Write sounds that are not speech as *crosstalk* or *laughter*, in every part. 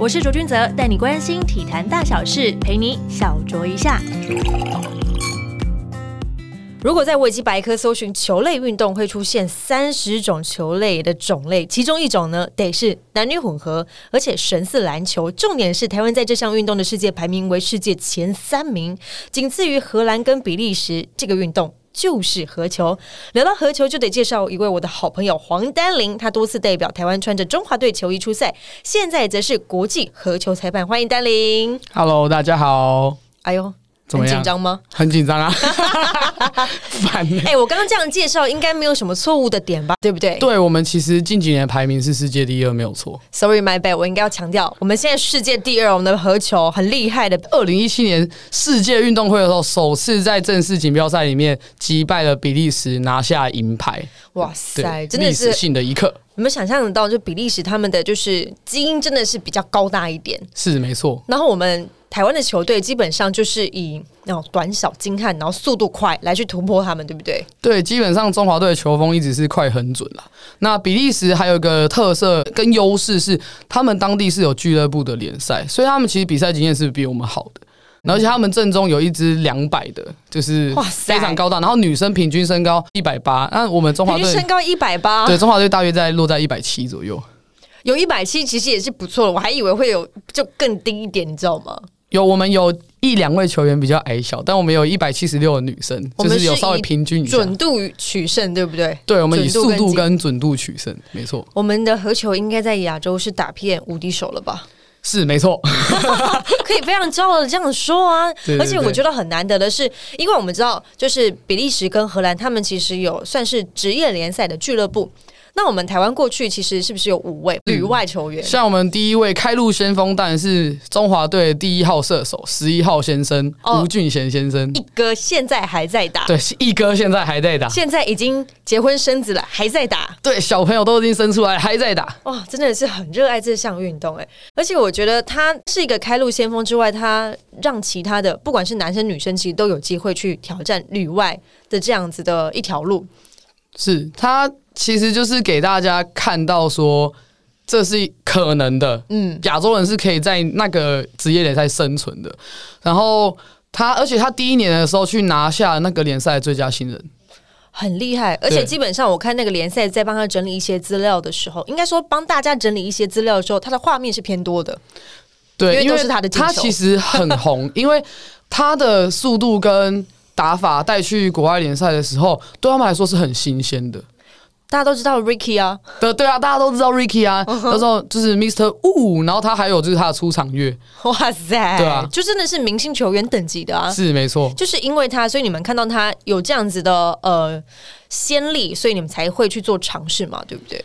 我是卓君泽，带你关心体坛大小事，陪你小酌一下。如果在维基百科搜寻球类运动，会出现三十种球类的种类，其中一种呢得是男女混合，而且神似篮球。重点是台湾在这项运动的世界排名为世界前三名，仅次于荷兰跟比利时。这个运动。就是何球。聊到何球，就得介绍一位我的好朋友黄丹玲，他多次代表台湾穿着中华队球衣出赛，现在则是国际何球裁判。欢迎丹玲。Hello，大家好。哎呦，很怎么样紧张吗？很紧张啊，*laughs* 烦欸哎、我刚刚这样介绍，应该没有什么错误的点吧？对不对？对我们其实近几年排名是世界第二，没有错。Sorry, my bad，我应该要强调，我们现在世界第二，我们的合球很厉害的。二零一七年世界运动会的时候，首次在正式锦标赛里面击败了比利时，拿下银牌。哇塞，，真的历史是性的一刻，你们想象得到，就比利时他们的就是基因真的是比较高大一点，是没错。然后我们台湾的球队基本上就是以那种短小精悍，然后速度快来去突破他们，对不对？对，基本上中华队的球风一直是快很准啦。那比利时还有一个特色跟优势是，他们当地是有俱乐部的联赛，所以他们其实比赛经验是比我们好的。而且他们正中有一支两百的，就是哇塞非常高大，然后女生平均身高一百八，那我们中华队身高一百八，对中华队大约在落在一百七左右。有一百七，其实也是不错的。我还以为会有就更低一点，你知道吗？有我们有一两位球员比较矮小，但我们有一百七十六的女生，就是有稍微平均一下。准度取胜，对不对？对，我们以速度跟跟准度取胜，没错，我们的合球应该在亚洲是打遍无敌手了吧？是没错。*laughs* 可以非常骄傲的这样说啊！对对而且我觉得很难得的是，因为我们知道，就是比利时跟荷兰，他们其实有算是职业联赛的俱乐部。那我们台湾过去其实是不是有五位旅外球员？像我们第一位开路先锋，当然是中华队第一号射手十一号先生哦吴俊贤先生。一哥现在还在打，对，一哥现在还在打。现在已经结婚生子了，还在打。对，小朋友都已经生出来，还在打。哇，真的是很热爱这项运动哎！而且我觉得他是一个开路先锋之外，他让其他的不管是男生女生，其实都有机会去挑战旅外的这样子的一条路。是他其实就是给大家看到说，这是可能的。嗯，亚洲人是可以在那个职业联赛生存的。然后他，而且他第一年的时候去拿下那个联赛最佳新人。很厉害，而且基本上我看那个联赛在帮他整理一些资料的时候，应该说帮大家整理一些资料的时候，他的画面是偏多的。对，因为都是他的他其实很红，*laughs* 因为他的速度跟打法带去国外联赛的时候，对他们来说是很新鲜的。大家都知道 Ricky 啊，对对啊，大家都知道 Ricky 啊，嗯那时候就是 Mr. Wu，，然后他还有就是他的出场乐，哇塞，对啊就真的是明星球员等级的啊。是没错。就是因为他，所以你们看到他有这样子的呃先例，所以你们才会去做尝试嘛，对不对？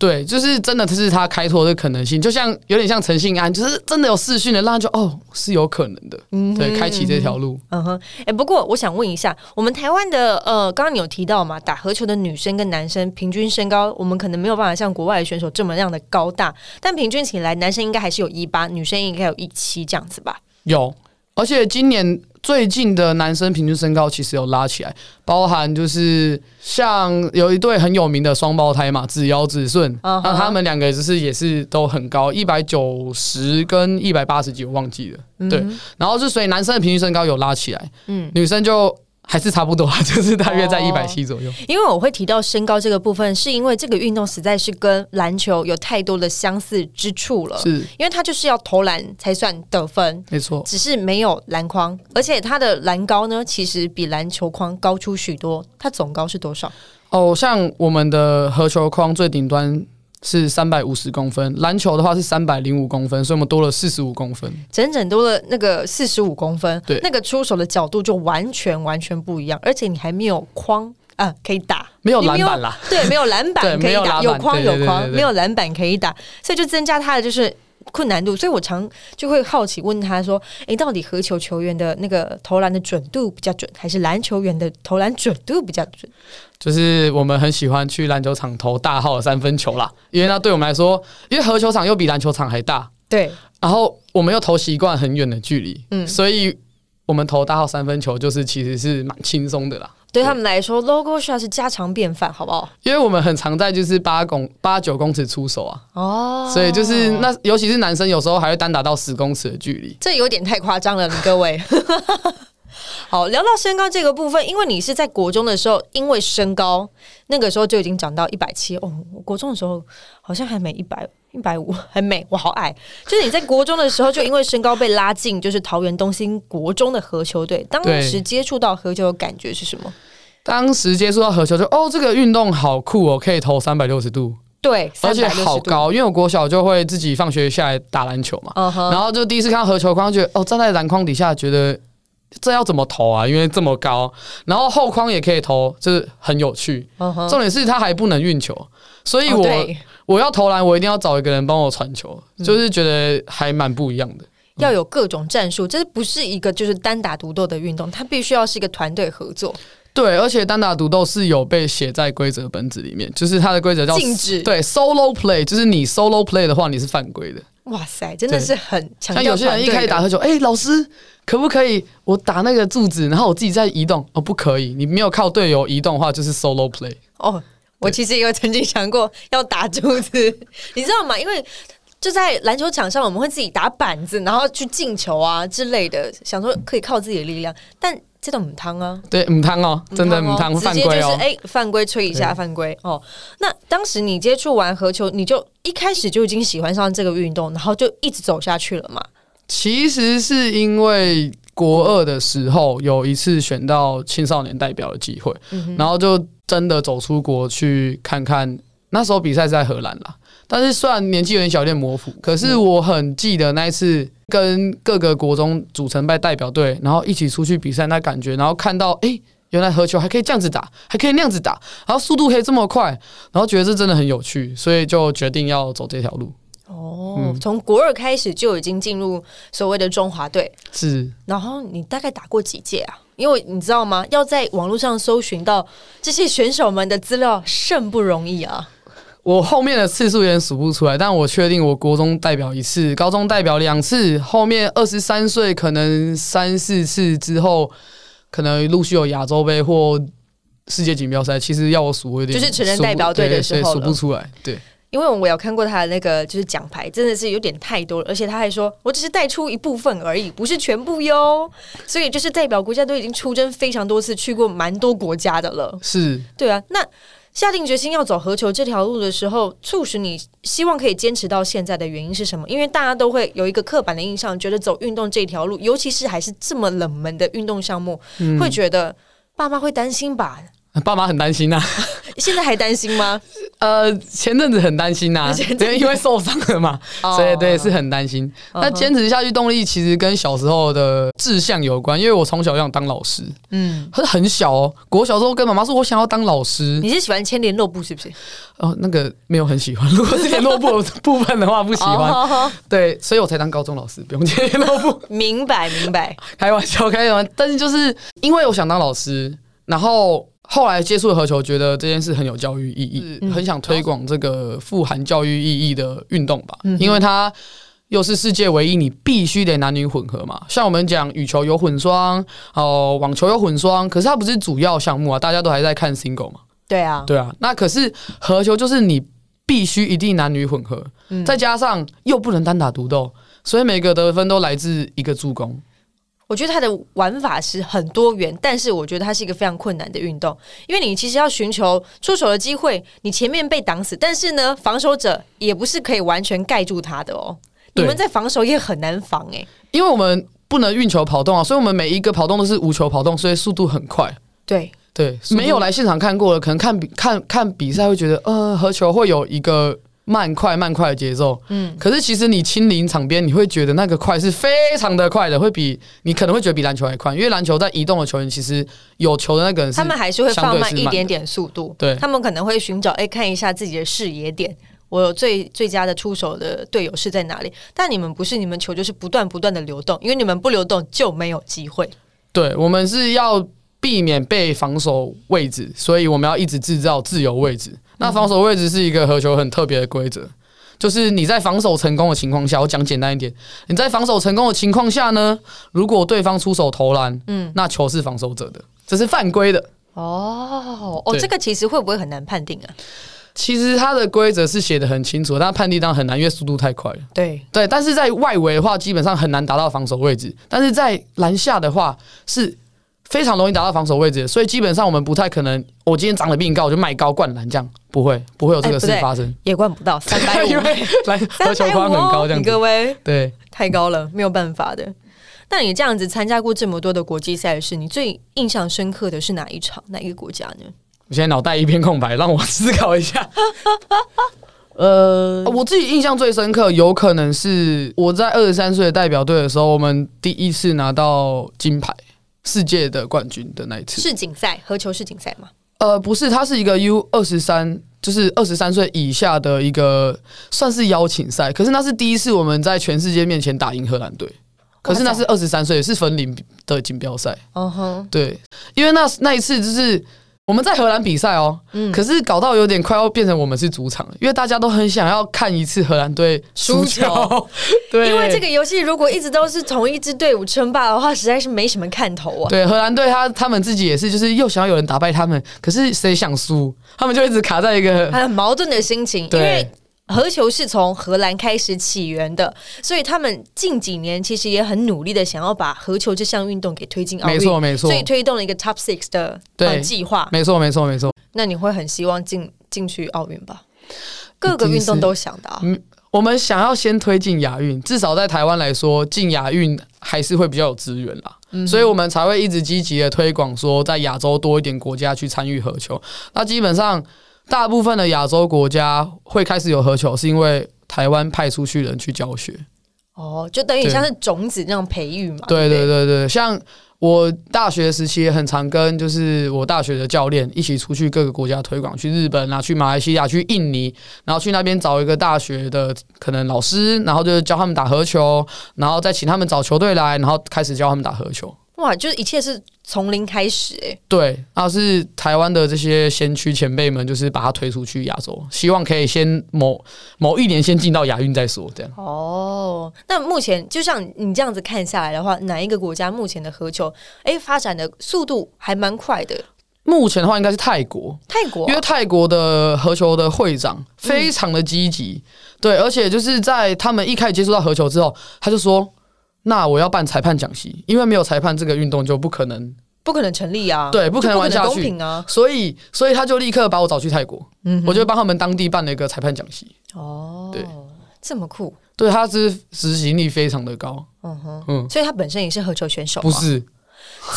对，就是真的，这是他开拓的可能性，就像有点像陈信安，就是真的有视讯的，让就哦是有可能的，对，开启这条路。嗯哼，哎、不过我想问一下，我们台湾的呃，刚刚你有提到嘛，打合球的女生跟男生平均身高，我们可能没有办法像国外的选手这么样的高大，但平均起来，男生应该还是有一八，女生应该有一七这样子吧？有，而且今年最近的男生平均身高其实有拉起来，包含就是像有一对很有名的双胞胎嘛，子尧子顺，那他们两个就是也是都很高，一百九十跟一百八十几，我忘记了。对，然后是所以男生的平均身高有拉起来，嗯，女生就还是差不多，*laughs* 就是大约在哦一百七左右。因为我会提到身高这个部分，是因为这个运动实在是跟篮球有太多的相似之处了。是因为它就是要投篮才算得分，没错，只是没有篮筐，而且它的篮高呢，其实比篮球框高出许多。它总高是多少？哦，像我们的合球框最顶端是三百五十公分，篮球的话是三百零五公分，所以我们多了四十五公分。整整多了那个四十五公分，对那个出手的角度就完全完全不一样，而且你还没有框啊可以打，没有你篮板啦，对，没有篮板 *laughs* 可以打，没有框有框，没有篮板可以打，所以就增加他的就是。困难度，所以我常就会好奇问他说：“诶，到底合球球员的那个投篮的准度比较准，还是篮球员的投篮准度比较准？”就是我们很喜欢去篮球场投大号的三分球啦，因为那对我们来说，因为合球场又比篮球场还大，对，然后我们又投习惯很远的距离，嗯所以我们投大号三分球就是其实是蛮轻松的啦。对他们来说，logo shot 是家常便饭，好不好？因为我们很常在就是八公八九公尺出手啊，哦，所以就是那尤其是男生有时候还会单打到十公尺的距离。这有点太夸张了，各位。好，聊到身高这个部分，因为你是在国中的时候，因为身高那个时候就已经长到一百七哦。我国中的时候好像还没一百一百五，很美，我好矮。就是你在国中的时候就因为身高被拉进就是桃园东兴国中的合球队，当时接触到合球的感觉是什么？当时接触到合球就哦，这个运动好酷哦，可以投三百六十度，对，而且好高。因为我国小就会自己放学下来打篮球嘛，然后就第一次看到合球框，觉得哦，站在篮筐底下觉得。这要怎么投啊？因为这么高，然后后框也可以投，就是很有趣。重点是他还不能运球，所以我我要投篮，我一定要找一个人帮我传球，就是觉得还蛮不一样的。要有各种战术，这不是一个就是单打独斗的运动，它必须要是一个团队合作。对，而且单打独斗是有被写在规则本子里面，就是它的规则叫禁止。对，solo play，就是你 solo play 的话，你是犯规的。哇塞，真的是很强。像有些人一开始打合球，哎，老师可不可以我打那个柱子，然后我自己再移动？哦，不可以，你没有靠队友移动的话，就是 solo play。哦，我其实也有曾经想过要打柱子，你知道吗？因为就在篮球场上，我们会自己打板子，然后去进球啊之类的，想说可以靠自己的力量，但。这种母汤啊，对母汤哦，真的母汤犯规哦，哎，犯规吹一下犯规哦。那当时你接触完合球，你就一开始就已经喜欢上这个运动，然后就一直走下去了嘛？其实是因为国二的时候有一次选到青少年代表的机会，然后就真的走出国去看看。那时候比赛是在荷兰啦。但是虽然年纪有点小，有点模糊，可是我很记得那一次跟各个国中组成派代表队，然后一起出去比赛那感觉，然后看到哎，原来合球还可以这样子打，还可以那样子打，然后速度可以这么快，然后觉得这真的很有趣，所以就决定要走这条路。哦，从国二开始就已经进入所谓的中华队，是。然后你大概打过几届啊？因为你知道吗？要在网络上搜寻到这些选手们的资料甚不容易啊。我后面的次数有点数不出来，但我确定我国中代表一次，高中代表两次，后面二十三岁可能三四次之后，可能陆续有亚洲杯或世界锦标赛。其实要我数，我有点就是成人代表队的时候数不出来。对，因为我有看过他的那个就是奖牌，真的是有点太多了，而且他还说我只是带出一部分而已，不是全部哟。所以就是代表国家都已经出征非常多次，去过蛮多国家的了。是，对啊，那。下定决心要走合球这条路的时候，促使你希望可以坚持到现在的原因是什么？因为大家都会有一个刻板的印象，觉得走运动这条路，尤其是还是这么冷门的运动项目，会觉得爸妈会担心吧。爸妈很担心呐，现在还担心吗？*laughs* 呃，前阵子很担心 *laughs* 呐，因为受伤了嘛，*laughs* 所以对是很担心。那坚持下去动力其实跟小时候的志向有关，因为我从小想当老师，嗯，他是很小哦，我小时候跟妈妈说我想要当老师。你是喜欢牵联络部是不是？哦，那个没有很喜欢，如果是联络部部分的话不喜欢，对，所以我才当高中老师，不用牵联络部。明白明白，开玩笑开玩笑，但是就是因为我想当老师，然后。后来接触合球，觉得这件事很有教育意义，很想推广这个富含教育意义的运动吧。因为它又是世界唯一，你必须得男女混合嘛。像我们讲羽球有混双，哦，网球有混双，可是它不是主要项目啊，大家都还在看 single 嘛。对啊，对啊。那可是合球就是你必须一定男女混合，再加上又不能单打独斗，所以每个得分都来自一个助攻。我觉得它的玩法是很多元，但是我觉得它是一个非常困难的运动，因为你其实要寻求出手的机会，你前面被挡死，但是呢，防守者也不是可以完全盖住他的哦。你们在防守也很难防哎，因为我们不能运球跑动啊，所以我们每一个跑动都是无球跑动，所以速度很快。对对，没有来现场看过的，可能看比看看比赛会觉得，呃，和球会有一个。慢快慢快的节奏，嗯，可是其实你亲临场边，你会觉得那个快是非常的快的，会比你可能会觉得比篮球还快，因为篮球在移动的球员其实有球的那个人，他们还是会放慢一点点速度，对，他们可能会寻找哎看一下自己的视野点，我有最最佳的出手的队友是在哪里？但你们不是，你们球就是不断不断的流动，因为你们不流动就没有机会。对，我们是要避免被防守位置，所以我们要一直制造自由位置。那防守位置是一个合球很特别的规则，就是你在防守成功的情况下，我讲简单一点，你在防守成功的情况下呢，如果对方出手投篮，嗯，那球是防守者的，这是犯规的。哦哦，这个其实会不会很难判定啊？其实它的规则是写的很清楚，但判定当然很难，因为速度太快了。对，对，但是在外围的话，基本上很难达到防守位置，但是在篮下的话是非常容易达到防守位置，所以基本上我们不太可能，我今天长得比你高，我就卖高灌篮，这样不会不会有这个事发生，也灌不到三百五，*laughs* 因为篮合球框很高，这样。各位对，太高了，没有办法的。那你这样子参加过这么多的国际赛事，你最印象深刻的是哪一场、哪一个国家呢？我现在脑袋一片空白，让我思考一下。*laughs* 呃，我自己印象最深刻，有可能是我在二十三岁的代表队的时候，我们第一次拿到金牌，世界的冠军的那一次。世锦赛，合球世锦赛吗？呃，不是，它是一个 U 二十三，就是二十三岁以下的一个算是邀请赛。可是那是第一次我们在全世界面前打赢荷兰队，可是那是二十三岁，是分龄的锦标赛。嗯哼，对，因为那那一次就是我们在荷兰比赛哦，可是搞到有点快要变成我们是主场了，因为大家都很想要看一次荷兰队输输球。球。*laughs* 对，因为这个游戏如果一直都是同一支队伍称霸的话，实在是没什么看头啊。对荷兰队他他们自己也是，就是又想要有人打败他们，可是谁想输，他们就一直卡在一个很矛盾的心情，因对。为合球是从荷兰开始起源的，所以他们近几年其实也很努力的想要把何球这项运动给推进奥运，没错没错所以推动了一个 Top Six 的计划。没错没错没错。那你会很希望进进去奥运吧？各个运动都想的啊。我们想要先推进亚运，至少在台湾来说，进亚运还是会比较有资源啦，所以我们才会一直积极的推广说，在亚洲多一点国家去参与合球。那基本上，大部分的亚洲国家会开始有合球，是因为台湾派出去人去教学。哦，就等于像是种子那样培育嘛。对对对对对，像我大学时期也很常跟就是我大学的教练一起出去各个国家推广，去日本啊，去马来西亚，去印尼，然后去那边找一个大学的可能老师，然后就是教他们打合球，然后再请他们找球队来，然后开始教他们打合球。哇，就是一切是从零开始哎。对，然后是台湾的这些先驱前辈们，就是把它推出去亚洲，希望可以先某某一年先进到亚运再说，这样。哦，那目前就像你这样子看下来的话，哪一个国家目前的合球哎发展的速度还蛮快的？目前的话应该是泰国，泰国啊、因为泰国的合球的会长非常的积极，对，而且就是在他们一开始接触到合球之后，他就说：“那我要办裁判讲习，因为没有裁判，这个运动就不可能。不可能成立啊，对不可能玩下去。公平啊。所以，所以他就立刻把我找去泰国，嗯我就帮他们当地办了一个裁判讲习。哦，对，这么酷，对，他是执行力非常的高，嗯哼，嗯，所以他本身也是合球选手，不，是，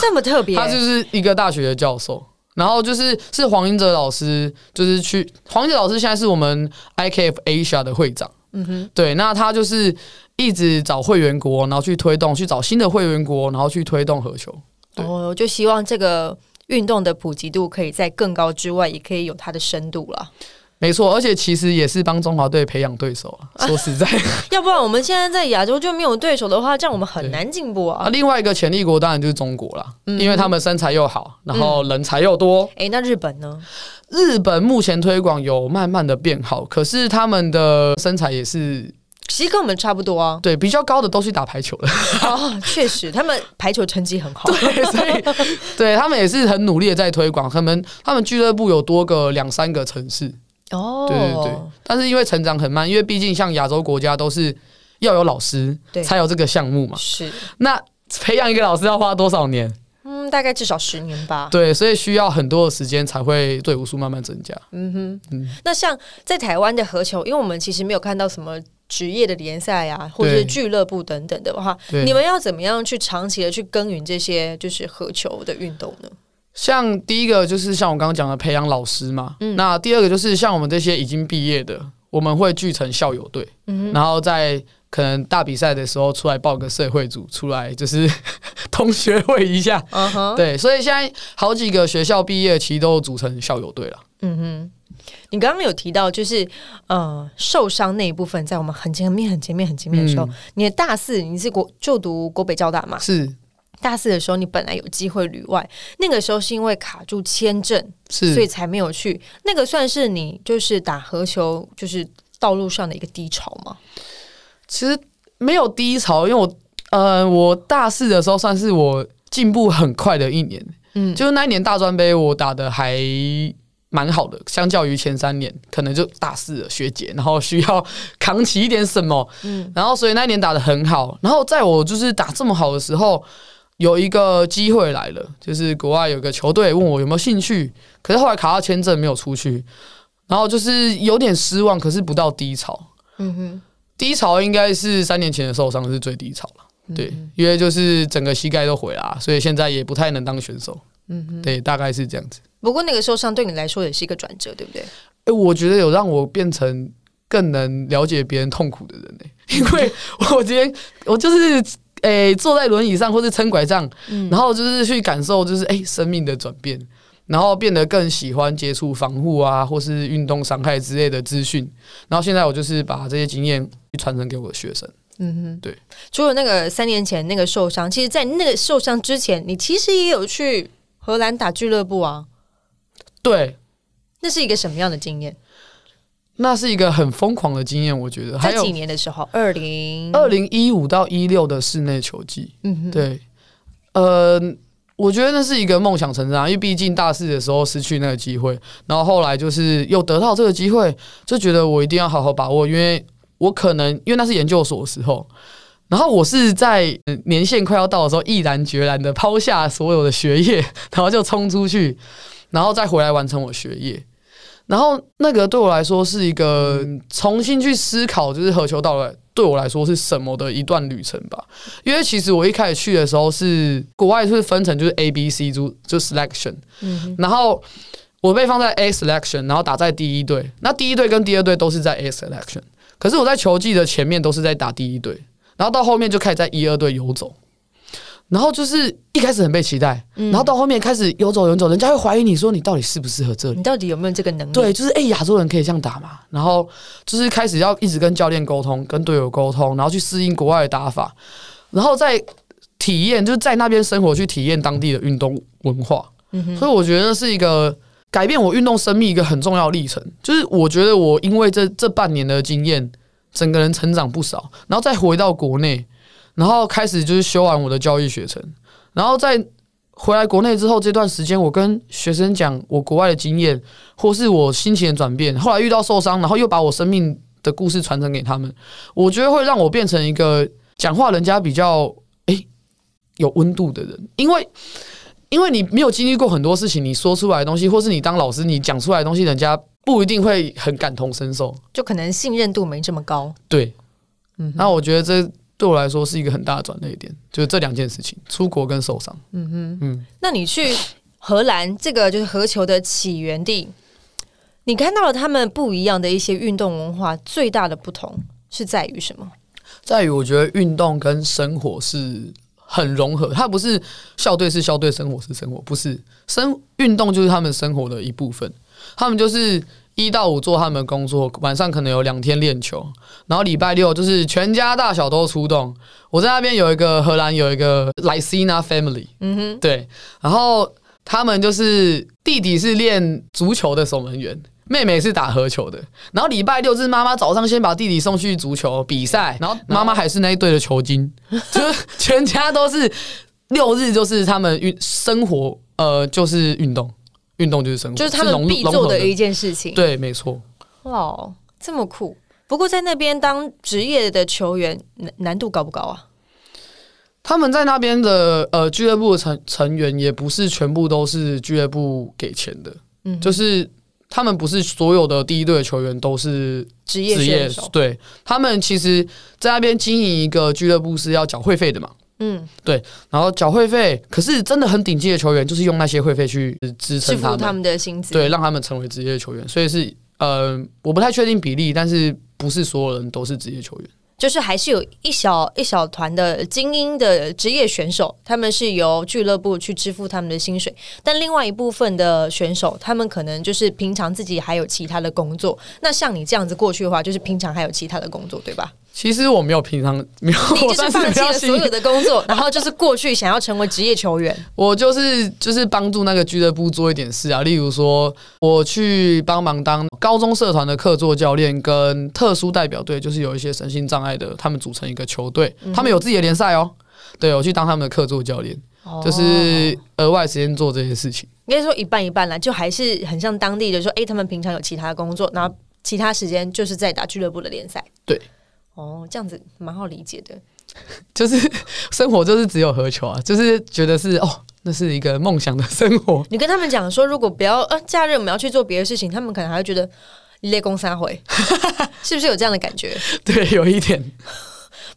这么特别，他就是一个大学的教授。然后就是是黄英哲老师，就是去黄英哲老师现在是我们 IKF Asia 的会长。嗯哼，对，那他就是一直找会员国，然后去推动，去找新的会员国，然后去推动合球。哦，我就希望这个运动的普及度可以在更高之外，也可以有它的深度了。没错，而且其实也是帮中华队培养对手啊。*laughs* 说实在，要不然我们现在在亚洲就没有对手的话，这样我们很难进步啊，啊。另外一个潜力国当然就是中国啦，嗯因为他们身材又好，然后人才又多。诶，那日本呢？日本目前推广有慢慢的变好，可是他们的身材也是其实跟我们差不多啊。对比较高的都去打排球了，哦，确实，他们排球成绩很好。*laughs* 对，所以对他们也是很努力的在推广。他们他们俱乐部有多个两三个城市，哦，对对对，但是因为成长很慢，因为毕竟像亚洲国家都是要有老师对才有这个项目嘛。是，那培养一个老师要花多少年？嗯，大概至少十年吧。对，所以需要很多的时间才会队伍数慢慢增加。嗯哼，那像在台湾的合球，因为我们其实没有看到什么职业的联赛啊，或者是俱乐部等等的话，你们要怎么样去长期的去耕耘这些就是合球的运动呢？像第一个就是像我刚刚讲的培养老师嘛，那第二个就是像我们这些已经毕业的，我们会聚成校友队，嗯然后在可能大比赛的时候出来报个社会组出来，就是 *laughs* 同学会一下。嗯哼，对，所以现在好几个学校毕业其实都组成校友队了。嗯哼。你刚刚有提到，就是呃受伤那一部分，在我们很前面、很前面、很前面的时候，嗯你的大四你是国就读国北交大嘛？是大四的时候，你本来有机会旅外，那个时候是因为卡住签证，所以，才没有去。那个算是你就是打合球就是道路上的一个低潮吗？其实没有低潮，因为我呃，我大四的时候算是我进步很快的一年，嗯，就是那一年大专杯我打的还蛮好的，相较于前三年，可能就大四了学姐，然后需要扛起一点什么，嗯，然后所以那一年打的很好，然后在我就是打这么好的时候，有一个机会来了，就是国外有个球队问我有没有兴趣，可是后来卡到签证没有出去，然后就是有点失望，可是不到低潮，嗯哼，低潮应该是三年前的受伤是最低潮了。对，因为就是整个膝盖都毁了，所以现在也不太能当选手。嗯哼，对，大概是这样子。不过那个受伤对你来说也是一个转折，对不对？哎，我觉得有让我变成更能了解别人痛苦的人呢。*laughs* 因为我今天我就是诶坐在轮椅上或是撑拐杖，然后就是去感受就是诶生命的转变，然后变得更喜欢接触防护啊或是运动伤害之类的资讯，然后现在我就是把这些经验传承给我的学生。嗯哼，对。除了那个三年前那个受伤，其实，在那个受伤之前，你其实也有去荷兰打俱乐部啊。对，那是一个什么样的经验？那是一个很疯狂的经验，我觉得。在几年的时候，二零二零一五到一六的室内球季。嗯哼，对。呃，我觉得那是一个梦想成真，因为毕竟大四的时候失去那个机会，然后后来就是又得到这个机会，就觉得我一定要好好把握，因为。我可能因为那是研究所的时候，然后我是在年限快要到的时候，毅然决然的抛下所有的学业，然后就冲出去，然后再回来完成我学业。然后那个对我来说是一个重新去思考，就是何球到来对我来说是什么的一段旅程吧。因为其实我一开始去的时候是国外是分成就是 A、B、C 组就 selection，嗯，然后我被放在 A selection，然后打在第一队。那第一队跟第二队都是在 A selection。可是我在球季的前面都是在打第一队，然后到后面就开始在一二队游走，然后就是一开始很被期待，然后到后面开始游走游走，人家会怀疑你说你到底适不适合这里，你到底有没有这个能力？对，就是哎，亚洲人可以这样打嘛？然后就是开始要一直跟教练沟通，跟队友沟通，然后去适应国外的打法，然后再体验，就是在那边生活去体验当地的运动文化。所以我觉得是一个。改变我运动生命一个很重要历程，就是我觉得我因为这这半年的经验，整个人成长不少，然后再回到国内，然后开始就是修完我的教育学程，然后在回来国内之后这段时间，我跟学生讲我国外的经验，或是我心情的转变，后来遇到受伤，然后又把我生命的故事传承给他们，我觉得会让我变成一个讲话人家比较诶有温度的人，因为。因为你没有经历过很多事情，你说出来的东西，或是你当老师你讲出来的东西，人家不一定会很感同身受，就可能信任度没这么高。对，嗯，那我觉得这对我来说是一个很大的转捩点，就是这两件事情，出国跟受伤。嗯哼，嗯，那你去荷兰这个就是荷球的起源地，你看到了他们不一样的一些运动文化，最大的不同是在于什么？在于我觉得运动跟生活是。很融合，它不是校队是校队，生活是生活，不是生运动就是他们生活的一部分。他们就是一到五做他们的工作，晚上可能有两天练球，然后礼拜六就是全家大小都出动。我在那边有一个荷兰有一个 Lycina family，嗯哼，对，然后他们就是弟弟是练足球的守门员。妹妹是打合球的，然后礼拜六是妈妈早上先把弟弟送去足球比赛，然后妈妈还是那一队的球精，*laughs* 就是全家都是六日就是他们运生活，呃，就是运动，运动就是生活，就是他们必做的一件事情。对，没错。哇，这么酷！不过在那边当职业的球员难难度高不高啊？他们在那边的呃俱乐部的成成员也不是全部都是俱乐部给钱的，嗯，就是。他们不是所有的第一队的球员都是职业职业，对他们其实，在那边经营一个俱乐部是要缴会费的嘛，嗯，对，然后缴会费，可是真的很顶级的球员就是用那些会费去支撑他们他们的薪资，对，让他们成为职业球员，所以是呃，我不太确定比例，但是不是所有人都是职业球员。就是还是有一小一小团的精英的职业选手，他们是由俱乐部去支付他们的薪水，但另外一部分的选手，他们可能就是平常自己还有其他的工作。那像你这样子过去的话，就是平常还有其他的工作，对吧？其实我没有平常 *laughs* 没有，你就是放弃了所有的工作，*laughs* 然后就是过去想要成为职业球员。我就是就是帮助那个俱乐部做一点事啊，例如说我去帮忙当高中社团的客座教练，跟特殊代表队，就是有一些身心障碍的，他们组成一个球队，他们有自己的联赛哦。对我去当他们的客座教练，哦就是额外时间做这些事情。应该说一半一半啦，就还是很像当地的说，哎、他们平常有其他的工作，然后其他时间就是在打俱乐部的联赛。对，哦，这样子蛮好理解的。*laughs* 就是生活就是只有何求啊，就是觉得是哦，那是一个梦想的生活。你跟他们讲说，如果不要呃假日我们要去做别的事情，他们可能还会觉得你累公三回，*laughs* 是不是有这样的感觉？*laughs* 对，有一点。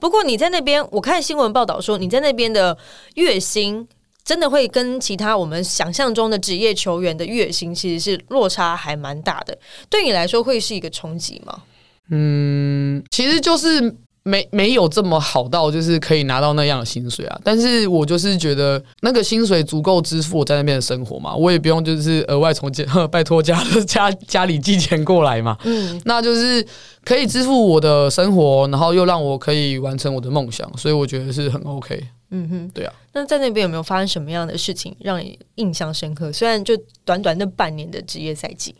不过你在那边，我看新闻报道说，你在那边的月薪真的会跟其他我们想象中的职业球员的月薪其实是落差还蛮大的。对你来说会是一个冲击吗？嗯，其实就是没没有这么好到就是可以拿到那样的薪水啊。但是我就是觉得那个薪水足够支付我在那边的生活嘛，我也不用就是额外从家 *laughs* 拜托家家家里寄钱过来嘛。嗯，那就是可以支付我的生活，然后又让我可以完成我的梦想，所以我觉得是很 OK。嗯哼，对啊。那在那边有没有发生什么样的事情让你印象深刻？虽然就短短那半年的职业赛季，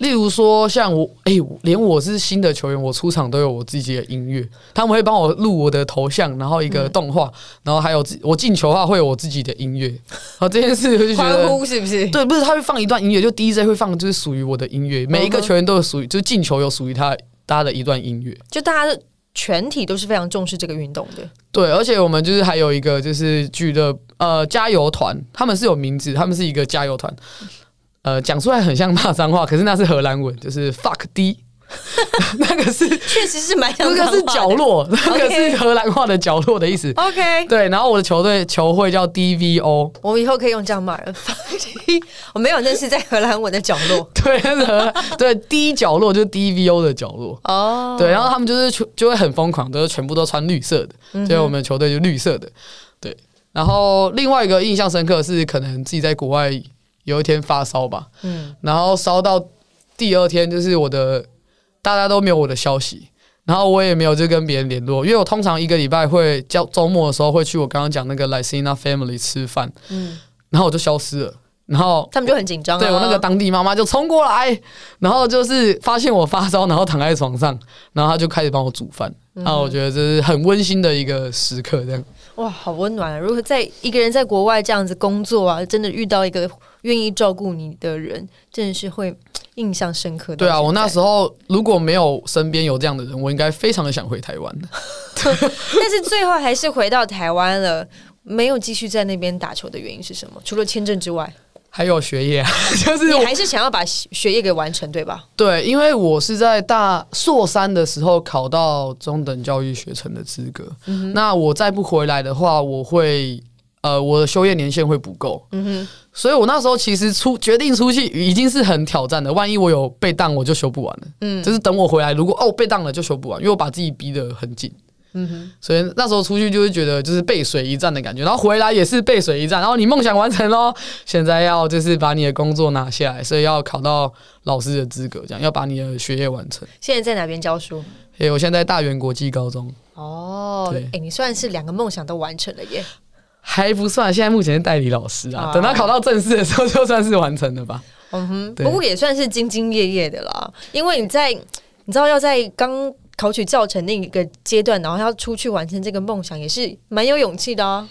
例如说，像我，哎、连我是新的球员，我出场都有我自己的音乐，他们会帮我录我的头像，然后一个动画，然后还有自我进球的话会有我自己的音乐，然后这件事我就觉欢得。呼是不是？对，不是他会放一段音乐，就 DJ 会放就是属于我的音乐，每一个球员都有属于，就是进球有属于他他的一段音乐。就大家全体都是非常重视这个运动的。对，而且我们就是还有一个就是剧的呃加油团，他们是有名字，他们是一个加油团。呃，讲出来很像骂脏话，可是那是荷兰文，就是 fuck D，*laughs* 那个是确实是蛮像那个是角落，那个是荷兰话的角落的意思。OK，对，然后我的球队球会叫 DVO，我们以后可以用这样骂人。我没有，认识在荷兰文的角落。*laughs* 对，那是荷兰对 D 角落就是 DVO 的角落。哦，对，然后他们就是全就会很疯狂，都是全部都穿绿色的，所以我们球队就绿色的。对，然后另外一个印象深刻的是，可能自己在国外有一天发烧吧，嗯，然后烧到第二天，就是我的大家都没有我的消息，然后我也没有就跟别人联络，因为我通常一个礼拜会叫周末的时候会去我刚刚讲那个 Lycina Family 吃饭，嗯。然后我就消失了，然后他们就很紧张、啊。对我那个当地妈妈就冲过来，然后就是发现我发烧，然后躺在床上，然后她就开始帮我煮饭。嗯然后我觉得这是很温馨的一个时刻，这样哇，好温暖啊！如果在一个人在国外这样子工作啊，真的遇到一个愿意照顾你的人，真的是会印象深刻的。对啊，我那时候，候如果没有身边有这样的人，我应该非常的想回台湾的。但是最后还是回到台湾了，没有继续在那边打球的原因是什么？除了签证之外，还有学业啊，*laughs* 就是你还是想要把学业给完成，对吧？对，因为我是在大硕三的时候考到中等教育学程的资格，嗯那我再不回来的话，我会呃我的修业年限会不够，嗯哼，所以我那时候其实出决定出去已经是很挑战的，万一我有被当，我就修不完了。嗯就是等我回来，如果哦被当了就修不完，因为我把自己逼得很紧。嗯哼，所以那时候出去就是觉得就是背水一战的感觉，然后回来也是背水一战，然后你梦想完成喽，现在要就是把你的工作拿下来，所以要考到老师的资格，这样要把你的学业完成。现在在哪边教书？诶，我现在在大原国际高中哦，对哎、你算是两个梦想都完成了耶。还不算，现在目前是代理老师啊，啊等他考到正式的时候就算是完成了吧。嗯哼，不过也算是兢兢业业的啦，因为你在你知道要在刚考取教程那一个阶段，然后要出去完成这个梦想，也是蛮有勇气的啊。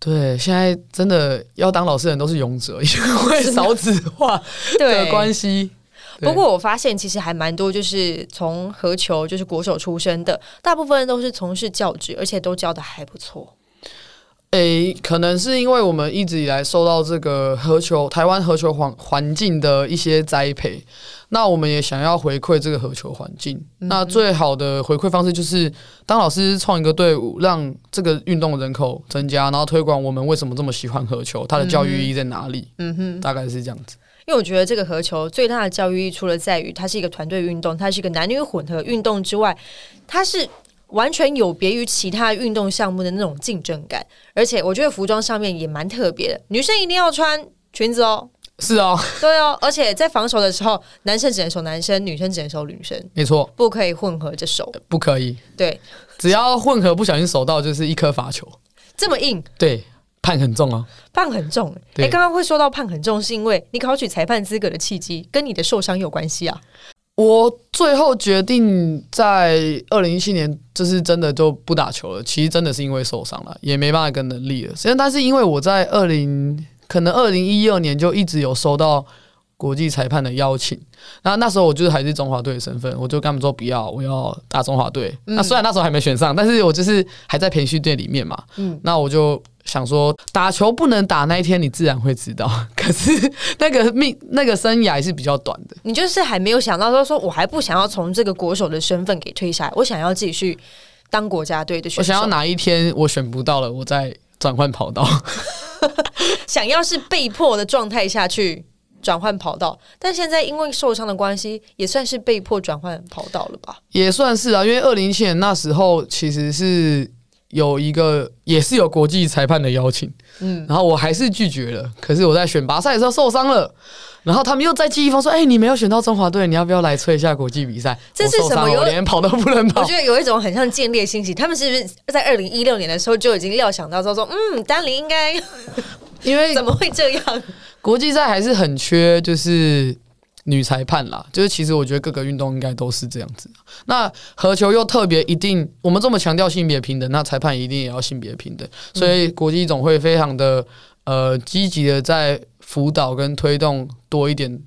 对，现在真的要当老师的人都是勇者，因为少子化 *laughs* 的关系。不过我发现其实还蛮多，就是从何球就是国手出身的，大部分人都是从事教职，而且都教的还不错。诶，可能是因为我们一直以来受到这个合球台湾合球环环境的一些栽培，那我们也想要回馈这个合球环境。那最好的回馈方式就是当老师创一个队伍，让这个运动人口增加，然后推广我们为什么这么喜欢合球，它的教育意义在哪里？嗯哼，大概是这样子。因为我觉得这个合球最大的教育意义，除了在于它是一个团队运动，它是一个男女混合运动之外，它是完全有别于其他运动项目的那种竞争感。而且我觉得服装上面也蛮特别的，女生一定要穿裙子哦，是哦，对哦，而且在防守的时候，男生只能守男生，女生只能守女生，没错，不可以混合着守。不可以，对，只要混合不小心守到，就是一颗罚球。这么硬，对，判很重哦。判很重。哎，刚刚会说到判很重，是因为你考取裁判资格的契机跟你的受伤有关系啊。我最后决定在二零一七年，就是真的就不打球了。其实真的是因为受伤了，也没办法跟能力了。实际上，但是因为我在二零可能二零一二年就一直有收到国际裁判的邀请，那那时候我就是还是中华队的身份，我就跟他们说不要，我要打中华队。那虽然那时候还没选上，但是我就是还在培训队里面嘛。嗯，那我就。想说打球不能打那一天，你自然会知道。*laughs* 可是那个命那个生涯是比较短的。你就是还没有想到说，说我还不想要从这个国手的身份给推下来，我想要继续当国家队的选手。我想要哪一天我选不到了，我再转换跑道。*laughs* 想要是被迫的状态下去转换跑道，但现在因为受伤的关系，也算是被迫转换跑道了吧？也算是啊，因为二零一七年那时候其实是。有一个也是有国际裁判的邀请，嗯，然后我还是拒绝了。可是我在选拔赛的时候受伤了，然后他们又在寄一封说：“哎，你没有选到中华队，你要不要来吹一下国际比赛？”这是什么？我连跑都不能跑。我觉得有一种很像建立信息。他们是不是在二零一六年的时候就已经料想到说说，嗯，丹尼应该，因为怎么会这样？国际赛还是很缺，就是。女裁判啦，就是其实我觉得各个运动应该都是这样子。那合球又特别一定，我们这么强调性别平等，那裁判一定也要性别平等。所以国际总会非常的呃积极的在辅导跟推动多一点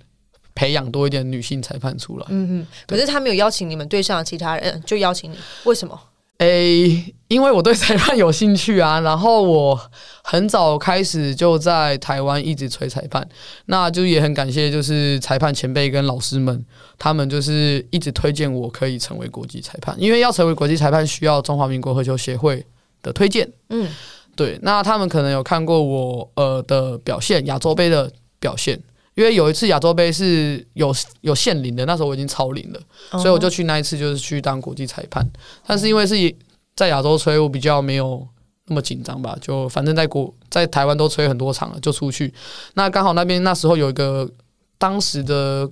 培养多一点女性裁判出来。嗯嗯。可是他没有邀请你们队上其他人，就邀请你，为什么？诶，因为我对裁判有兴趣啊，*laughs* 然后我很早开始就在台湾一直吹裁判，那就也很感谢，就是裁判前辈跟老师们，他们就是一直推荐我可以成为国际裁判，因为要成为国际裁判需要中华民国合球协会的推荐。嗯，对，那他们可能有看过我呃的表现，亚洲杯的表现。因为有一次亚洲杯是有有限龄的，那时候我已经超龄了，所以我就去那一次就是去当国际裁判。但是因为是在亚洲吹，我比较没有那么紧张吧，就反正在国在台湾都吹很多场了，就出去。那刚好那边那时候有一个当时的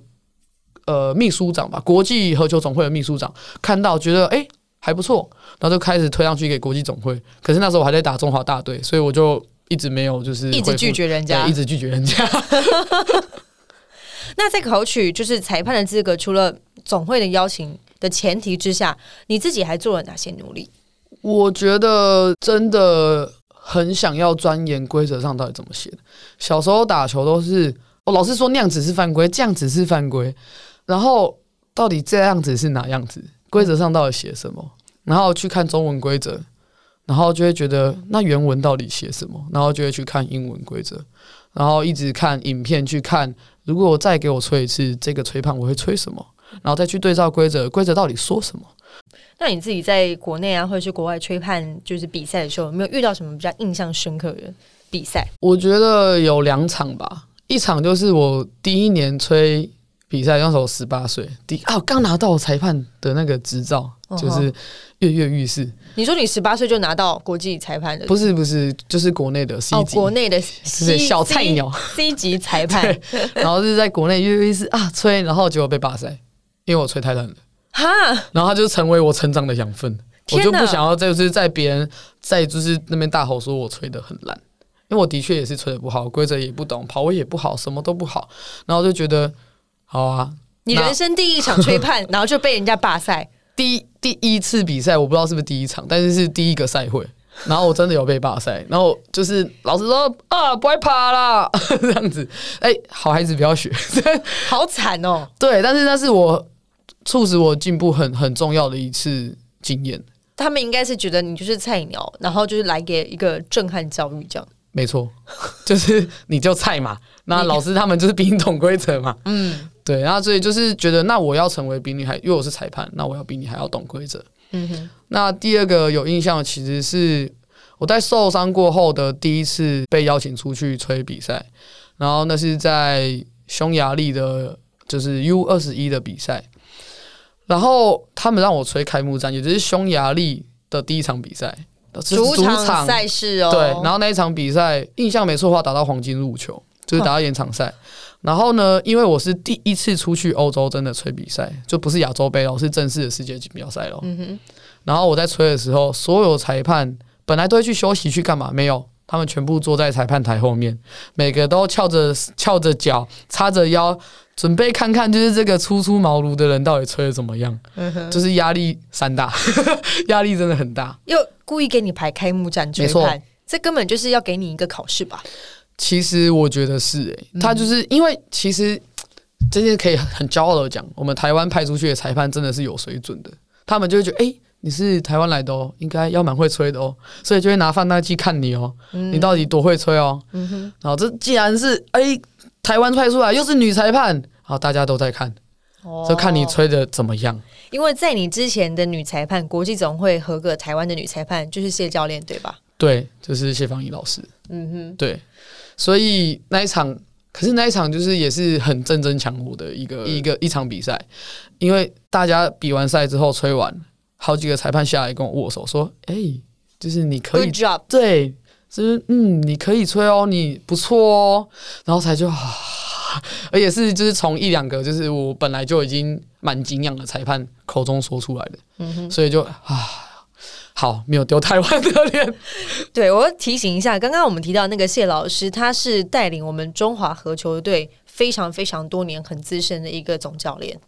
呃秘书长吧，国际合球总会的秘书长看到觉得哎还不错，然后就开始推上去给国际总会。可是那时候我还在打中华大队，所以我就。一直没有，就是一直拒绝人家，一直拒绝人家。*laughs* 那在考取就是裁判的资格，除了总会的邀请的前提之下，你自己还做了哪些努力？我觉得真的很想要钻研规则上到底怎么写的。小时候打球都是，我老师说那样子是犯规，这样子是犯规，然后到底这样子是哪样子？规则上到底写什么？然后去看中文规则。然后就会觉得那原文到底写什么？然后就会去看英文规则，然后一直看影片去看。如果我再给我吹一次这个吹判，我会吹什么？然后再去对照规则，规则到底说什么？那你自己在国内啊，或者是国外吹判，就是比赛的时候，有没有遇到什么比较印象深刻的比赛？我觉得有两场吧，一场就是我第一年吹。比赛那时候十八岁，第啊刚拿到裁判的那个执照，就是跃跃欲试。你说你十八岁就拿到国际裁判的？不是不是，就是国内的 C 级，国内的小菜鸟 C 级裁判。*laughs* 然后是在国内跃跃欲试啊吹，然后结果被罢赛，因为我吹太烂了。哈，然后他就成为我成长的养分，我就不想要再就是在别人在就是那边大吼说我吹的很烂，因为我的确也是吹的不好，规则也不懂，跑位也不好，什么都不好，然后就觉得。好啊，你人生第一场吹判，*laughs* 然后就被人家罢赛。第一第一次比赛，我不知道是不是第一场，但是是第一个赛会，*laughs* 然后我真的有被罢赛。然后就是老师说啊，不会爬啦，*laughs* 这样子。哎，好孩子不要学，好惨哦。对，但是那是我促使我进步很很重要的一次经验。他们应该是觉得你就是菜鸟，然后就是来给一个震撼教育，这样。没错，就是你就菜嘛。那老师他们就是比你懂规则嘛。嗯。对，然后所以就是觉得，那我要成为比你还，因为我是裁判，那我要比你还要懂规则。嗯哼。那第二个有印象，其实是我在受伤过后的第一次被邀请出去吹比赛，然后那是在匈牙利的，就是 U 二十一的比赛，然后他们让我吹开幕战，也就是匈牙利的第一场比赛，主场赛事哦。对，然后那一场比赛印象没错的话，打到黄金入球，就是打到延长赛。然后呢，因为我是第一次出去欧洲真的吹比赛，就不是亚洲杯了，是正式的世界锦标赛了。嗯哼。然后我在吹的时候，所有裁判本来都会去休息去干嘛？没有，他们全部坐在裁判台后面，每个都翘着翘着脚，叉着腰，准备看看就是这个初出茅庐的人到底吹的怎么样，就是压力山大，*laughs* 压力真的很大。又故意给你排开幕战吹没错判，这根本就是要给你一个考试吧？其实我觉得是诶、他就是因为其实 *tsk* 这件可以很骄傲的讲，我们台湾派出去的裁判真的是有水准的，他们就会觉得诶、你是台湾来的哦，应该要蛮会吹的哦，所以就会拿放大镜看你哦，你到底多会吹哦。然后这既然是诶、台湾派出来又是女裁判，好大家都在看，就看你哦吹的怎么样。因为在你之前的女裁判，国际总会合格台湾的女裁判就是谢教练，对吧？对，就是谢芳怡老师。嗯哼，对，所以那一场，可是那一场就是也是很正争强火的一个一个一场比赛，因为大家比完赛之后吹完，好几个裁判下来跟我握手说：“哎、就是你可以 Good job，对，就是嗯，你可以吹哦，你不错哦。”然后才就啊，而且是就是从一两个就是我本来就已经蛮敬仰的裁判口中说出来的，所以就啊。好，没有丢台湾的脸。*laughs* 对我要提醒一下，刚刚我们提到那个谢老师，他是带领我们中华合球队非常非常多年、很资深的一个总教练。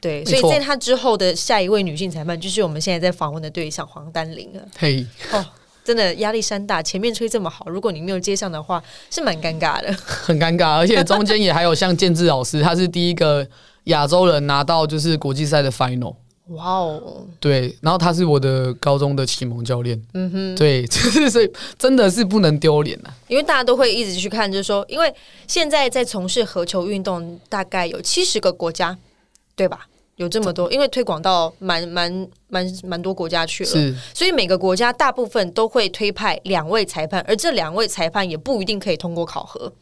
对，所以在他之后的下一位女性裁判，就是我们现在在访问的对象黄丹玲了。嘿，哦，真的压力山大，前面吹这么好，如果你没有接上的话，是蛮尴尬的。*laughs* 很尴尬，而且中间也还有像建志老师，他是第一个亚洲人拿到就是国际赛的 final，哇哦，对，然后他是我的高中的启蒙教练，嗯哼，对，就 *laughs* 是所以真的是不能丢脸啊，因为大家都会一直去看，就是说，因为现在在从事合球运动，大概有七十个国家，对吧？有这么多，因为推广到蛮蛮蛮蛮多国家去了，是。所以每个国家大部分都会推派两位裁判，而这两位裁判也不一定可以通过考核。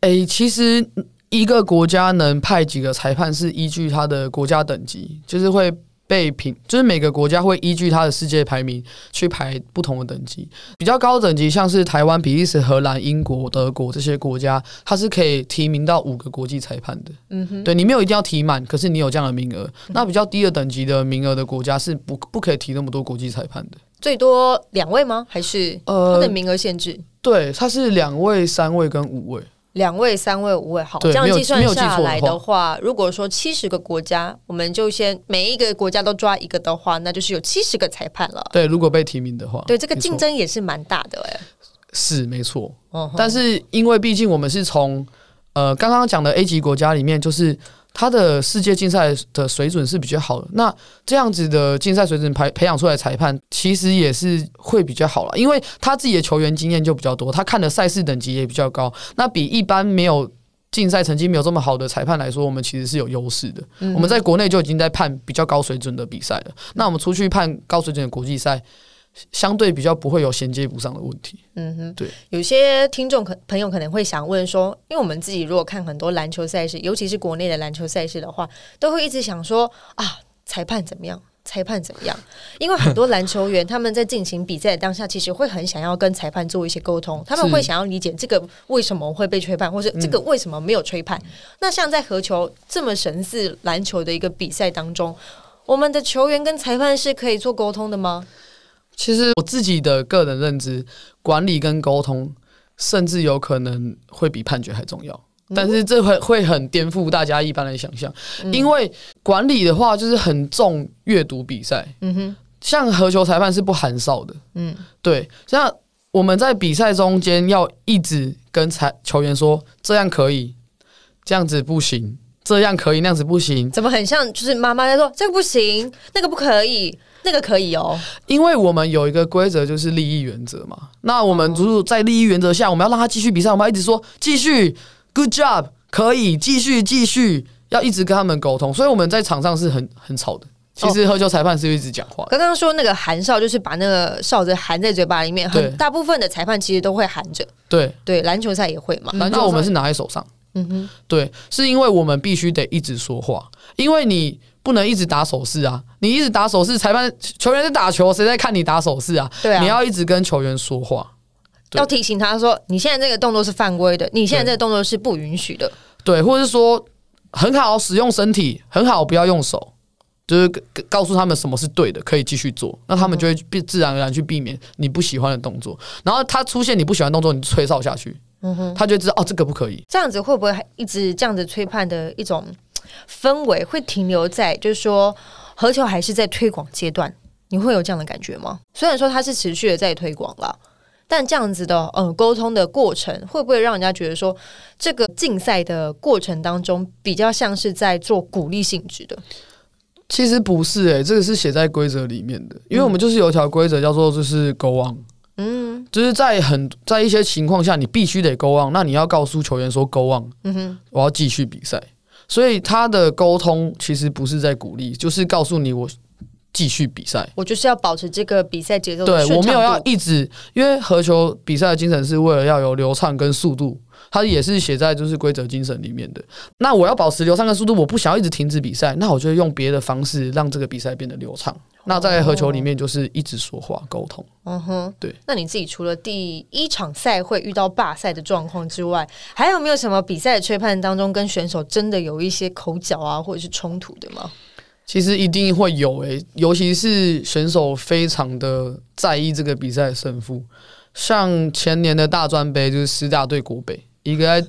诶、其实一个国家能派几个裁判是依据他的国家等级，就是会被评，就是每个国家会依据他的世界排名去排不同的等级。比较高的等级，像是台湾、比利时、荷兰、英国、德国这些国家，它是可以提名到五个国际裁判的。嗯哼，对你没有一定要提满，可是你有这样的名额。那比较低的等级的名额的国家是不不可以提那么多国际裁判的。最多两位吗？还是它呃的，名额限制？对，它是两位、三位跟五位。两位、三位、五位，好，这样计算下来的话话，如果说七十个国家，我们就先每一个国家都抓一个的话，那就是有七十个裁判了。对，如果被提名的话，对，这个竞争也是蛮大的哎、是没错。但是因为毕竟我们是从呃刚刚讲的 A 级国家里面，就是它的世界竞赛的水准是比较好的。那这样子的竞赛水准培培养出来的裁判，其实也是会比较好了，因为他自己的球员经验就比较多，他看的赛事等级也比较高。那比一般没有竞赛成绩没有这么好的裁判来说，我们其实是有优势的。我们在国内就已经在判比较高水准的比赛了，那我们出去判高水准的国际赛，相对比较不会有衔接不上的问题。嗯哼，对。有些听众可朋友可能会想问说，因为我们自己如果看很多篮球赛事，尤其是国内的篮球赛事的话，都会一直想说啊，裁判怎么样？裁判怎么样？因为很多篮球员他们在进行比赛的当下，其实会很想要跟裁判做一些沟通，他们会想要理解这个为什么会被吹判，或是这个为什么没有吹判。那像在合球这么神似篮球的一个比赛当中，我们的球员跟裁判是可以做沟通的吗？其实我自己的个人认知，管理跟沟通，甚至有可能会比判决还重要。但是这会会很颠覆大家一般的想象，因为管理的话就是很重阅读比赛，嗯哼，像合球裁判是不含哨的，嗯，对，像我们在比赛中间要一直跟裁球员说这样可以，这样子不行，这样可以，那样子不行，怎么很像就是妈妈在说这个不行，那个不可以，那个可以哦。因为我们有一个规则就是利益原则嘛。那我们如果在利益原则下，我们要让他继续比赛，我们要一直说继续，good job，可以继续继续，要一直跟他们沟通。所以我们在场上是很很吵的。其实喝球裁判是一直讲话的，刚刚说那个含哨，就是把那个哨子含在嘴巴里面，对很大部分的裁判其实都会含着。对，对，篮球赛也会嘛。篮球我们是拿在手上。嗯哼，对，是因为我们必须得一直说话，因为你不能一直打手势啊，你一直打手势，裁判球员在打球，谁在看你打手势啊？对啊，你要一直跟球员说话。要提醒他说，你现在这个动作是犯规的，你现在这个动作是不允许的。对，或者是说很好使用身体，很好不要用手。就是告告诉他们什么是对的，可以继续做，那他们就会避自然而然去避免你不喜欢的动作。然后他出现你不喜欢的动作，你吹哨下去，他就会知道哦，这个不可以。这样子会不会一直这样子吹判的一种氛围会停留在，就是说何球还是在推广阶段？你会有这样的感觉吗？虽然说它是持续的在推广了，但这样子的呃沟通的过程，会不会让人家觉得说这个竞赛的过程当中比较像是在做鼓励性质的？其实不是诶、这个是写在规则里面的，因为我们就是有一条规则叫做就是 go on，嗯就是在很在一些情况下你必须得 go on，那你要告诉球员说 go on，嗯哼，我要继续比赛。所以他的沟通其实不是在鼓励，就是告诉你我继续比赛。我就是要保持这个比赛节奏对我没有要一直，因为合球比赛的精神是为了要有流畅跟速度，它也是写在就是规则精神里面的。那我要保持流畅的速度，我不想要一直停止比赛，那我就会用别的方式让这个比赛变得流畅。那在合球里面就是一直说话沟通。嗯哼，对。那你自己除了第一场赛会遇到罢赛的状况之外，还有没有什么比赛的吹判当中跟选手真的有一些口角啊，或者是冲突的吗？其实一定会有诶、尤其是选手非常的在意这个比赛的胜负。像前年的大专杯，就是师大对国北，一个在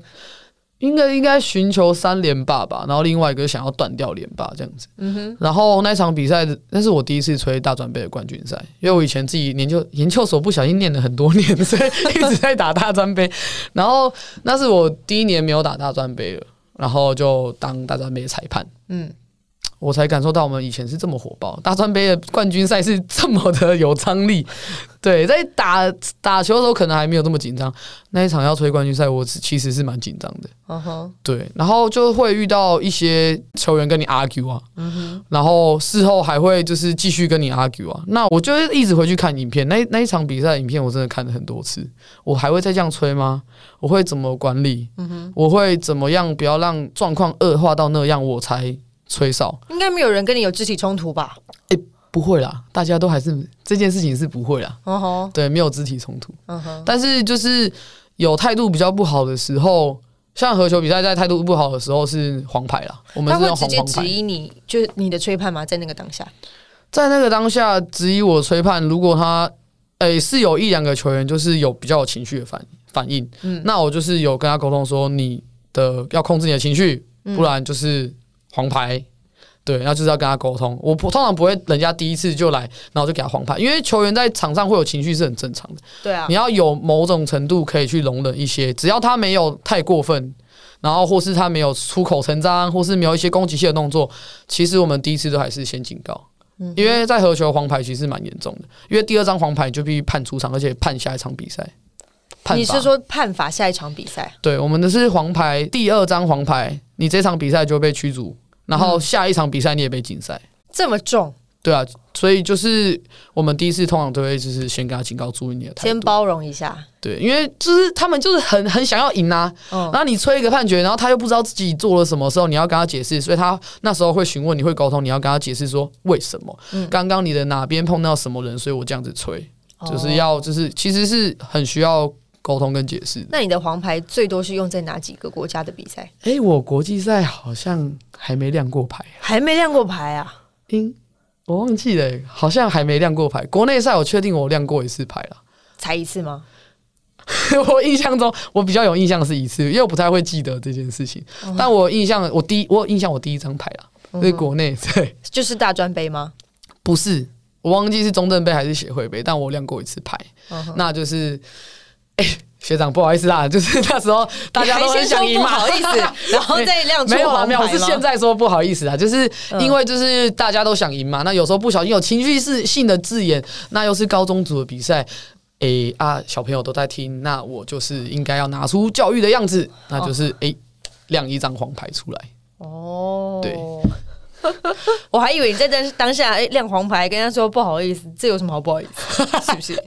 应该应该寻求三连霸吧，然后另外一个想要断掉连霸这样子。嗯哼，然后那场比赛，那是我第一次吹大专杯的冠军赛，因为我以前自己研究研究所不小心念了很多年，所以一直在打大专杯。*laughs* 然后那是我第一年没有打大专杯了，然后就当大专杯裁判。嗯，我才感受到我们以前是这么火爆，大专杯的冠军赛是这么的有张力。*laughs* 对，在打打球的时候可能还没有这么紧张，那一场要吹冠军赛，我是其实是蛮紧张的。嗯哼，对，然后就会遇到一些球员跟你 argue 啊，然后事后还会就是继续跟你 argue 啊，那我就会一直回去看影片，那那一场比赛影片我真的看了很多次，我还会再这样吹吗？我会怎么管理？我会怎么样不要让状况恶化到那样我才吹哨？应该没有人跟你有肢体冲突吧？哎不会啦，大家都还是这件事情是不会啦，哦吼，对，没有肢体冲突。嗯哼，但是就是有态度比较不好的时候，像合球比赛在态度不好的时候是黄牌啦，我们是直接用红黄牌。质疑你，就是你的吹判吗？在那个当下，在那个当下质疑我吹判，如果他诶、是有一两个球员就是有比较有情绪的反反应，嗯那我就是有跟他沟通说你的要控制你的情绪，嗯不然就是黄牌。对，然后就是要跟他沟通。我不通常不会人家第一次就来，然后就给他黄牌，因为球员在场上会有情绪是很正常的。对啊你，要有某种程度可以去容忍一些，只要他没有太过分，然后或是他没有出口成章，或是没有一些攻击性的动作，其实我们第一次都还是先警告。因为在合球黄牌其实蛮严重的，因为第二张黄牌就必须判出场，而且判下一场比赛。你是说判罚下一场比赛？对，我们的是黄牌，第二张黄牌，你这场比赛就被驱逐，然后下一场比赛你也被禁赛。这么重，对啊，所以就是我们第一次通常都会就是先跟他警告，注意你的态度。先包容一下。对，因为就是他们就是很很想要赢啊，嗯然后你吹一个判决，然后他又不知道自己做了什么时候，你要跟他解释，所以他那时候会询问，你会沟通，你要跟他解释说为什么嗯刚刚你的哪边碰到什么人，所以我这样子吹，就是哦要就是其实是很需要沟通跟解释。那你的黄牌最多是用在哪几个国家的比赛？诶，我国际赛好像还没亮过牌，还没亮过牌啊？应我忘记了、欸好像还没亮过牌。国内赛我确定我亮过一次牌了。才一次吗？*laughs* 我印象中，我比较有印象是一次，因为我不太会记得这件事情。哦但我印象，我第一，我印象我第一张牌啦，是国内对，就是大专杯吗？不是，我忘记是中正杯还是协会杯，但我亮过一次牌，那就是，哎、学长不好意思啊，*laughs* 就是那时候大家都很想赢嘛，不好意思，*laughs* 然后再亮出没有没有，我是现在说不好意思啊，就是嗯因为就是大家都想赢嘛，那有时候不小心有情绪是性的字眼，那又是高中组的比赛。诶、啊，小朋友都在听，那我就是应该要拿出教育的样子，那就是诶、亮一张黄牌出来。哦，对，*laughs* 我还以为你在当当下哎亮黄牌，跟他说不好意思，这有什么好不好意思？是不是？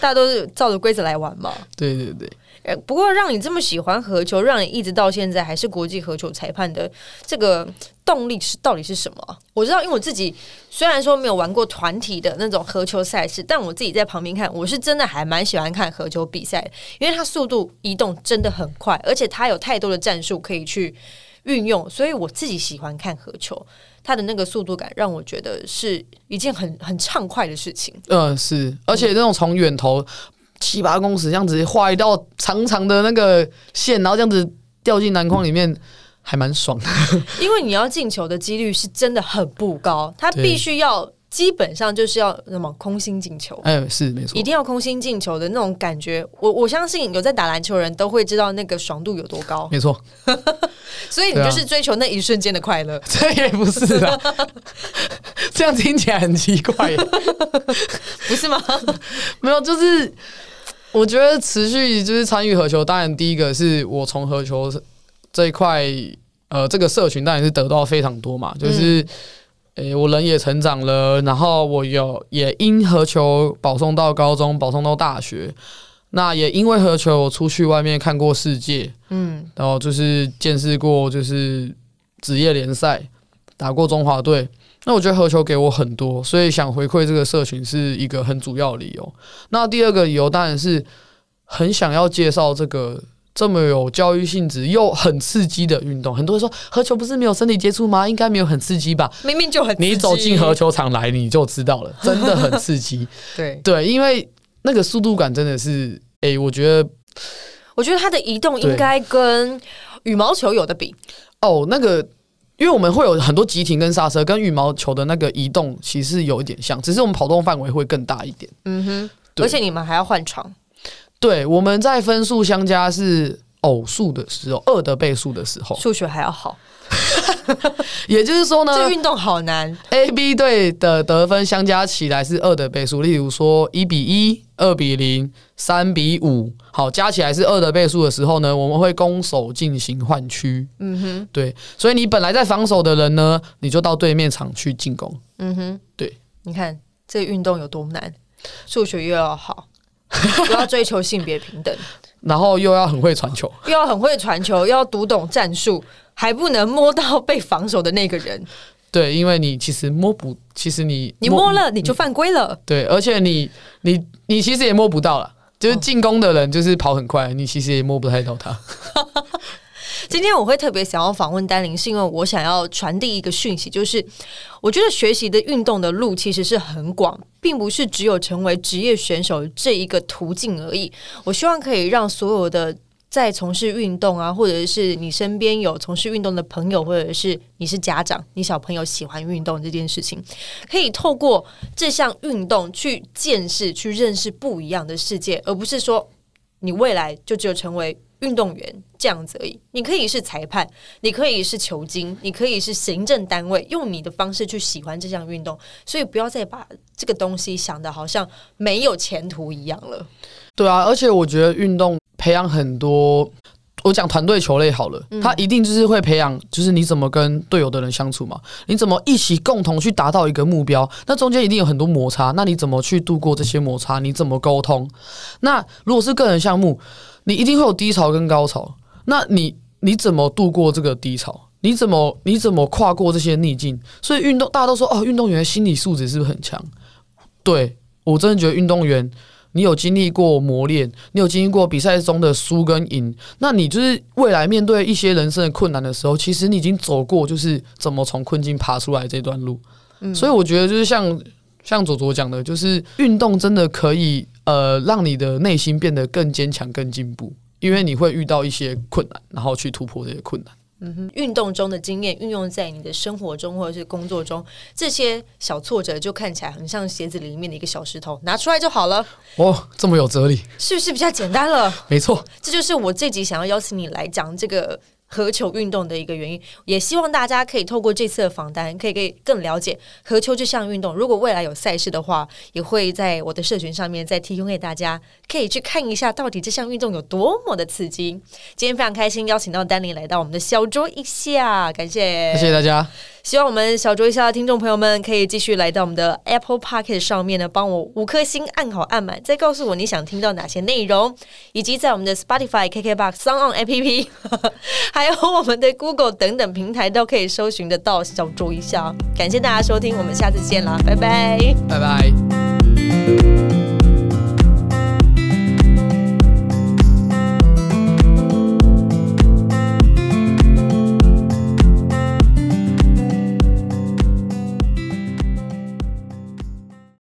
大家都是照着规则来玩嘛。对对对，呃不过让你这么喜欢合球，让你一直到现在还是国际合球裁判的这个动力是到底是什么啊？我知道，因为我自己虽然说没有玩过团体的那种合球赛事，但我自己在旁边看，我是真的还蛮喜欢看合球比赛，因为它速度移动真的很快，而且它有太多的战术可以去运用，所以我自己喜欢看合球，它的那个速度感让我觉得是一件很很畅快的事情。嗯，是，而且那种从远投七八公尺这样子画一道长长的那个线，然后这样子掉进篮筐里面，还蛮爽的。*laughs* 因为你要进球的几率是真的很不高，他必须要基本上就是要什么空心进球。哎，是没错一，定要空心进球的那种感觉，我我相信有在打篮球的人都会知道那个爽度有多高，没错，*laughs* 所以你就是追求那一瞬间的快乐。*laughs* 这也不是啊，*laughs* 这样听起来很奇怪。不是吗？没有，就是我觉得持续就是参与合球，当然第一个是我从合球这一块，呃，这个社群当然是得到非常多嘛，就是。诶、我人也成长了，然后我有也因何球保送到高中，保送到大学。那也因为何球，我出去外面看过世界，嗯，然后就是见识过就是职业联赛，打过中华队。那我觉得何球给我很多，所以想回馈这个社群是一个很主要理由。那第二个理由当然是很想要介绍这个这么有教育性质又很刺激的运动。很多人说合球不是没有身体接触吗？应该没有很刺激吧？明明就很你刺激走进合，球场来你就知道了，*laughs* 真的很刺激。对，对，因为那个速度感真的是，诶、我觉得我觉得它的移动应该跟羽毛球有的比。哦，那个，因为我们会有很多急停跟刹车，跟羽毛球的那个移动其实有一点像，只是我们跑动范围会更大一点。嗯哼，而且你们还要换床，对，我们在分数相加是偶数的时候，二的倍数的时候，数学还要好，*laughs* 也就是说呢这运动好难。，A、B 队的得分相加起来是二的倍数，例如说一比一、二比零、三比五，好，加起来是二的倍数的时候呢，我们会攻守进行换区。嗯哼，对，所以你本来在防守的人呢，你就到对面场去进攻。嗯哼，对，你看这个运动有多难，数学又要好，*laughs* 又要追求性别平等，然后又要很会传球，又要很会传球，又要读懂战术，还不能摸到被防守的那个人。对，因为你其实摸不，其实你你摸了，你就犯规了。对，而且你你你其实也摸不到了，就是进攻的人就是跑很快，你其实也摸不太到他。*laughs* 今天我会特别想要访问丹玲，是因为我想要传递一个讯息，就是我觉得学习的运动的路其实是很广，并不是只有成为职业选手这一个途径而已。我希望可以让所有的在从事运动啊，或者是你身边有从事运动的朋友，或者是你是家长，你小朋友喜欢运动这件事情，可以透过这项运动去见识、去认识不一样的世界，而不是说你未来就只有成为运动员这样子而已。你可以是裁判，你可以是球精，你可以是行政单位，用你的方式去喜欢这项运动。所以不要再把这个东西想的好像没有前途一样了。对啊，而且我觉得运动培养很多。我讲团队球类好了，他一定就是会培养，就是你怎么跟队友的人相处嘛，你怎么一起共同去达到一个目标，那中间一定有很多摩擦，那你怎么去度过这些摩擦？你怎么沟通？那如果是个人项目，你一定会有低潮跟高潮，那你你怎么度过这个低潮？你怎么你怎么跨过这些逆境？所以运动大家都说哦，运动员的心理素质是不是很强？对我真的觉得运动员。你有经历过磨练，你有经历过比赛中的输跟赢，那你就是未来面对一些人生的困难的时候，其实你已经走过，就是怎么从困境爬出来这段路。所以我觉得就是像像左左讲的，就是运动真的可以呃让你的内心变得更坚强、更进步，因为你会遇到一些困难，然后去突破这些困难。运动中的经验运用在你的生活中或者是工作中，这些小挫折就看起来很像鞋子里面的一个小石头，拿出来就好了，哦，这么有哲理，是不是比较简单了？没错。这就是我这集想要邀请你来讲这个合球运动的一个原因，也希望大家可以透过这次的访谈，可以可以更了解合球这项运动。如果未来有赛事的话，也会在我的社群上面再提供给大家，可以去看一下到底这项运动有多么的刺激。今天非常开心邀请到丹宁来到我们的小桌一下，感谢，谢谢大家。希望我们小酌一下的听众朋友们可以继续来到我们的 Apple p o c k e t 上面呢，帮我五颗星按好按满，再告诉我你想听到哪些内容，以及在我们的 Spotify、KKBox、s o n g On APP，*laughs* 还有我们的 Google 等等平台都可以搜寻得到小酌一下。感谢大家收听，我们下次见啦，拜拜。拜拜。